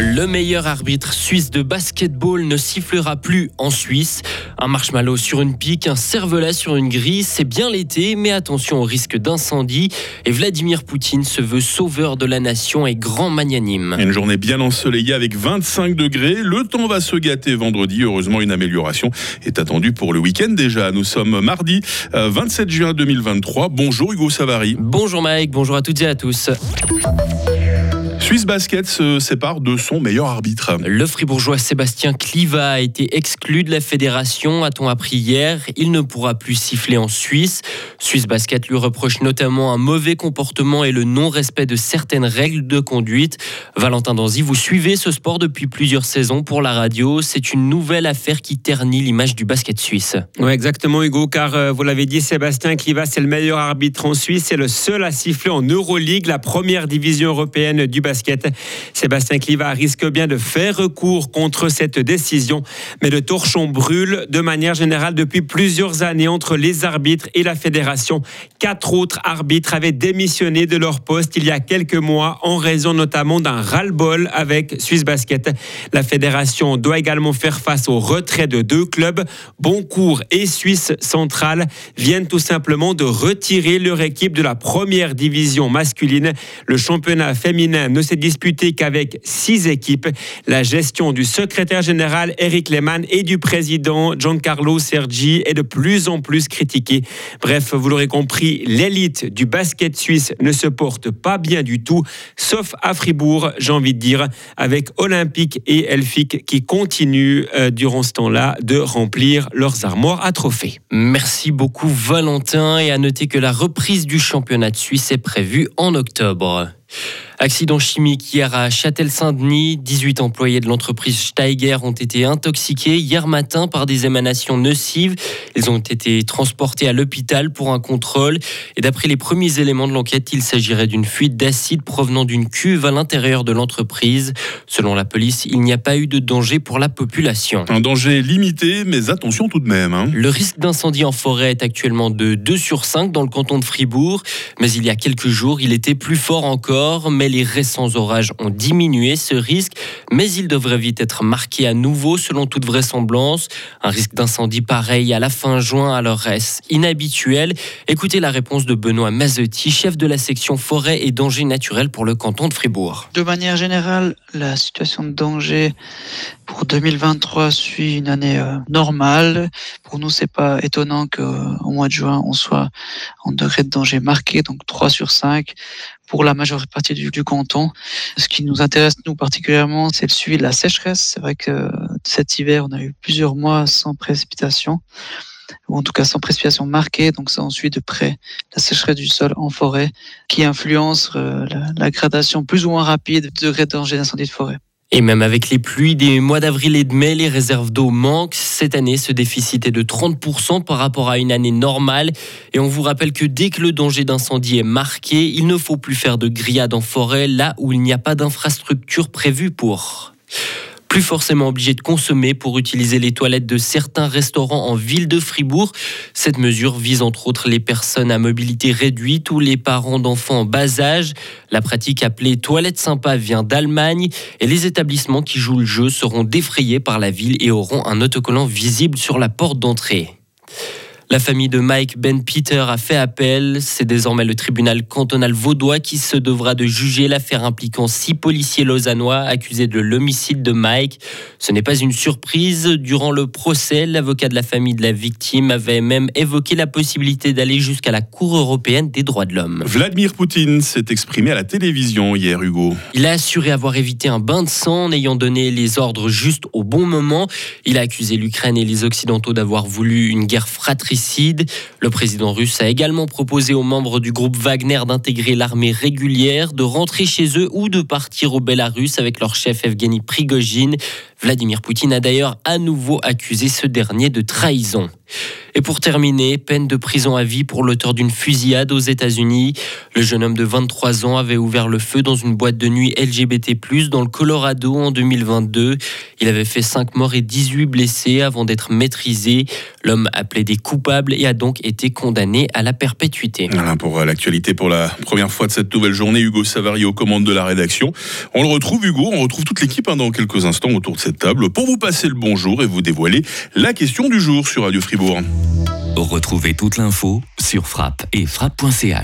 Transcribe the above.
Le meilleur arbitre suisse de basketball ne sifflera plus en Suisse. Un marshmallow sur une pique, un cervelas sur une grille, c'est bien l'été, mais attention au risque d'incendie. Et Vladimir Poutine se veut sauveur de la nation et grand magnanime. Une journée bien ensoleillée avec 25 degrés. Le temps va se gâter vendredi. Heureusement, une amélioration est attendue pour le week-end déjà. Nous sommes mardi 27 euh, juin 2023. Bonjour Hugo Savary. Bonjour Mike, bonjour à toutes et à tous. Suisse Basket se sépare de son meilleur arbitre. Le fribourgeois Sébastien Cliva a été exclu de la fédération, a-t-on appris hier. Il ne pourra plus siffler en Suisse. Suisse Basket lui reproche notamment un mauvais comportement et le non-respect de certaines règles de conduite. Valentin Danzy, vous suivez ce sport depuis plusieurs saisons pour la radio. C'est une nouvelle affaire qui ternit l'image du basket suisse. Oui, exactement, Hugo, car euh, vous l'avez dit, Sébastien Cliva, c'est le meilleur arbitre en Suisse. C'est le seul à siffler en Euroleague, la première division européenne du basket Sébastien Cliva risque bien de faire recours contre cette décision, mais le torchon brûle de manière générale depuis plusieurs années entre les arbitres et la fédération. Quatre autres arbitres avaient démissionné de leur poste il y a quelques mois en raison notamment d'un ras-le-bol avec Suisse Basket. La fédération doit également faire face au retrait de deux clubs. Boncourt et Suisse Centrale viennent tout simplement de retirer leur équipe de la première division masculine. Le championnat féminin ne s'est disputé qu'avec six équipes. La gestion du secrétaire général Eric Lehmann et du président Giancarlo Sergi est de plus en plus critiquée. Bref, vous l'aurez compris, l'élite du basket suisse ne se porte pas bien du tout, sauf à Fribourg, j'ai envie de dire, avec Olympique et Elfic qui continuent euh, durant ce temps-là de remplir leurs armoires à trophées. Merci beaucoup Valentin et à noter que la reprise du championnat de Suisse est prévue en octobre. Accident chimique hier à Châtel-Saint-Denis. 18 employés de l'entreprise Steiger ont été intoxiqués hier matin par des émanations nocives. Ils ont été transportés à l'hôpital pour un contrôle. Et d'après les premiers éléments de l'enquête, il s'agirait d'une fuite d'acide provenant d'une cuve à l'intérieur de l'entreprise. Selon la police, il n'y a pas eu de danger pour la population. Un danger limité, mais attention tout de même. Hein. Le risque d'incendie en forêt est actuellement de 2 sur 5 dans le canton de Fribourg. Mais il y a quelques jours, il était plus fort encore. Mais les récents orages ont diminué ce risque, mais il devrait vite être marqué à nouveau selon toute vraisemblance. Un risque d'incendie pareil à la fin juin, alors est inhabituel? Écoutez la réponse de Benoît Mazetti, chef de la section forêt et danger naturel pour le canton de Fribourg. De manière générale, la situation de danger pour 2023 suit une année euh, normale. Pour nous, c'est pas étonnant qu'au mois de juin, on soit en degré de danger marqué, donc 3 sur 5 pour la majeure partie du, du canton. Ce qui nous intéresse, nous, particulièrement, c'est le suivi de la sécheresse. C'est vrai que cet hiver, on a eu plusieurs mois sans précipitation ou en tout cas sans précipitation marquée, donc ça on suit de près la sécheresse du sol en forêt, qui influence euh, la, la, gradation plus ou moins rapide de degré de danger d'incendie de forêt. Et même avec les pluies des mois d'avril et de mai, les réserves d'eau manquent. Cette année, ce déficit est de 30% par rapport à une année normale. Et on vous rappelle que dès que le danger d'incendie est marqué, il ne faut plus faire de grillades en forêt là où il n'y a pas d'infrastructure prévue pour plus forcément obligé de consommer pour utiliser les toilettes de certains restaurants en ville de Fribourg. Cette mesure vise entre autres les personnes à mobilité réduite ou les parents d'enfants en bas âge. La pratique appelée toilette sympa vient d'Allemagne et les établissements qui jouent le jeu seront défrayés par la ville et auront un autocollant visible sur la porte d'entrée. La famille de Mike Ben Peter a fait appel. C'est désormais le tribunal cantonal vaudois qui se devra de juger l'affaire impliquant six policiers lausannois accusés de l'homicide de Mike. Ce n'est pas une surprise. Durant le procès, l'avocat de la famille de la victime avait même évoqué la possibilité d'aller jusqu'à la Cour européenne des droits de l'homme. Vladimir Poutine s'est exprimé à la télévision hier, Hugo. Il a assuré avoir évité un bain de sang en ayant donné les ordres juste au bon moment. Il a accusé l'Ukraine et les Occidentaux d'avoir voulu une guerre fratricide le président russe a également proposé aux membres du groupe Wagner d'intégrer l'armée régulière, de rentrer chez eux ou de partir au Bélarus avec leur chef Evgeny Prigogine. Vladimir Poutine a d'ailleurs à nouveau accusé ce dernier de trahison. Et pour terminer, peine de prison à vie pour l'auteur d'une fusillade aux États-Unis. Le jeune homme de 23 ans avait ouvert le feu dans une boîte de nuit LGBT+, dans le Colorado en 2022. Il avait fait 5 morts et 18 blessés avant d'être maîtrisé. L'homme a plaidé coupable et a donc été condamné à la perpétuité. Voilà pour euh, l'actualité pour la première fois de cette nouvelle journée. Hugo Savary aux commandes de la rédaction. On le retrouve, Hugo. On retrouve toute l'équipe hein, dans quelques instants autour de table pour vous passer le bonjour et vous dévoiler la question du jour sur Radio Fribourg. Retrouvez toute l'info sur frappe et frappe.ch.